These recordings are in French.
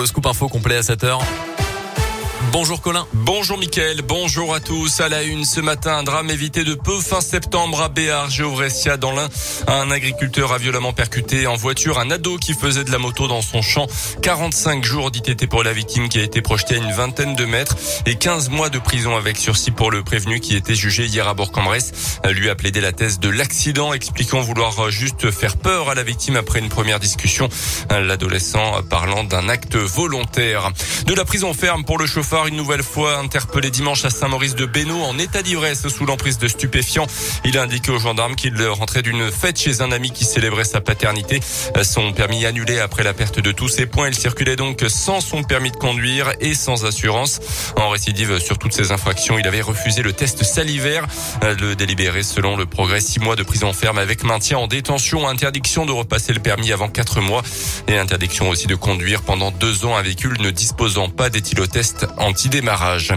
Le scoop info complet à 7h. Bonjour Colin. Bonjour Mickaël, bonjour à tous. À la une ce matin, un drame évité de peu fin septembre à Béar, Géovressia dans l'Ain. Un agriculteur a violemment percuté en voiture un ado qui faisait de la moto dans son champ. 45 jours d'ITT pour la victime qui a été projetée à une vingtaine de mètres et 15 mois de prison avec sursis pour le prévenu qui était jugé hier à Bourg-en-Bresse. Lui a plaidé la thèse de l'accident, expliquant vouloir juste faire peur à la victime après une première discussion. L'adolescent parlant d'un acte volontaire. De la prison ferme pour le chauffeur une nouvelle fois interpellé dimanche à Saint-Maurice de Bénaud en état d'ivresse sous l'emprise de stupéfiants. Il a indiqué aux gendarmes qu'il rentrait d'une fête chez un ami qui célébrait sa paternité. Son permis annulé après la perte de tous ses points. Il circulait donc sans son permis de conduire et sans assurance. En récidive sur toutes ces infractions, il avait refusé le test salivaire. Le délibéré selon le progrès, six mois de prison ferme avec maintien en détention, interdiction de repasser le permis avant quatre mois et interdiction aussi de conduire pendant deux ans un véhicule ne disposant pas d'éthylotest anti-démarrage.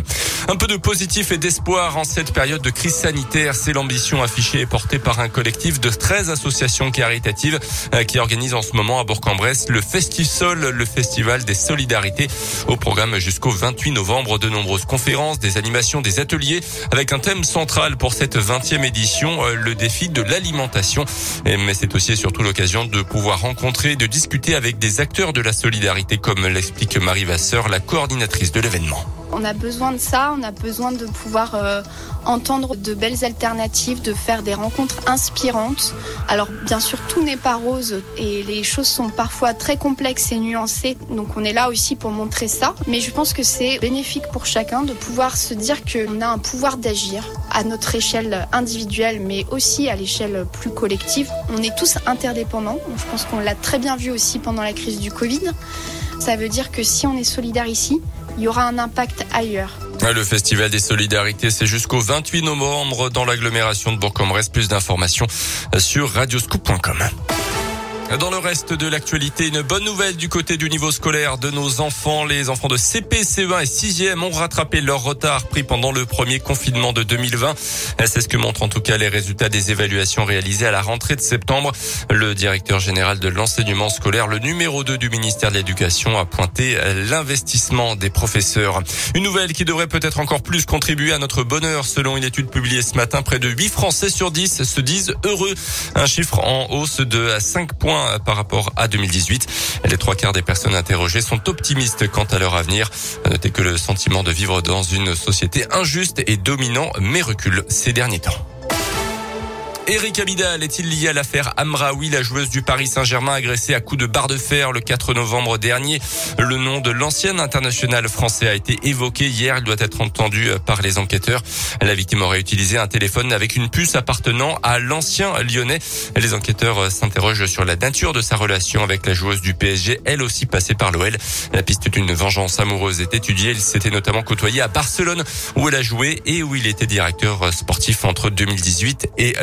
Un peu de positif et d'espoir en cette période de crise sanitaire, c'est l'ambition affichée et portée par un collectif de 13 associations caritatives euh, qui organisent en ce moment à Bourg-en-Bresse le Festisol, le festival des solidarités. Au programme jusqu'au 28 novembre, de nombreuses conférences, des animations, des ateliers avec un thème central pour cette 20e édition, euh, le défi de l'alimentation. Mais c'est aussi et surtout l'occasion de pouvoir rencontrer, de discuter avec des acteurs de la solidarité comme l'explique Marie Vasseur, la coordinatrice de l'événement. On a besoin de ça, on a besoin de pouvoir euh, entendre de belles alternatives, de faire des rencontres inspirantes. Alors bien sûr, tout n'est pas rose et les choses sont parfois très complexes et nuancées, donc on est là aussi pour montrer ça. Mais je pense que c'est bénéfique pour chacun de pouvoir se dire qu'on a un pouvoir d'agir à notre échelle individuelle, mais aussi à l'échelle plus collective. On est tous interdépendants, je pense qu'on l'a très bien vu aussi pendant la crise du Covid. Ça veut dire que si on est solidaire ici, il y aura un impact ailleurs. Le Festival des Solidarités, c'est jusqu'au 28 novembre dans l'agglomération de Bourg-en-Bresse. Plus d'informations sur radioscoop.com. Dans le reste de l'actualité, une bonne nouvelle du côté du niveau scolaire de nos enfants. Les enfants de CP, CE1 et 6e ont rattrapé leur retard pris pendant le premier confinement de 2020. C'est ce que montrent en tout cas les résultats des évaluations réalisées à la rentrée de septembre. Le directeur général de l'enseignement scolaire, le numéro 2 du ministère de l'Éducation, a pointé l'investissement des professeurs. Une nouvelle qui devrait peut-être encore plus contribuer à notre bonheur. Selon une étude publiée ce matin, près de 8 Français sur 10 se disent heureux. Un chiffre en hausse de 5 points par rapport à 2018. Les trois quarts des personnes interrogées sont optimistes quant à leur avenir. Notez que le sentiment de vivre dans une société injuste est dominant mais recule ces derniers temps. Eric Abidal est-il lié à l'affaire Amraoui, la joueuse du Paris Saint-Germain agressée à coups de barre de fer le 4 novembre dernier? Le nom de l'ancien international français a été évoqué hier. Il doit être entendu par les enquêteurs. La victime aurait utilisé un téléphone avec une puce appartenant à l'ancien lyonnais. Les enquêteurs s'interrogent sur la nature de sa relation avec la joueuse du PSG, elle aussi passée par l'OL. La piste d'une vengeance amoureuse est étudiée. Il s'était notamment côtoyé à Barcelone où elle a joué et où il était directeur sportif entre 2018 et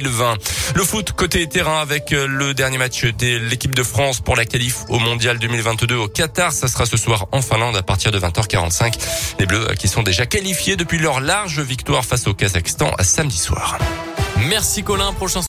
2020. Le foot côté terrain avec euh, le dernier match de l'équipe de France pour la qualif au Mondial 2022 au Qatar. Ça sera ce soir en Finlande à partir de 20h45. Les Bleus euh, qui sont déjà qualifiés depuis leur large victoire face au Kazakhstan samedi soir. Merci Colin. Prochain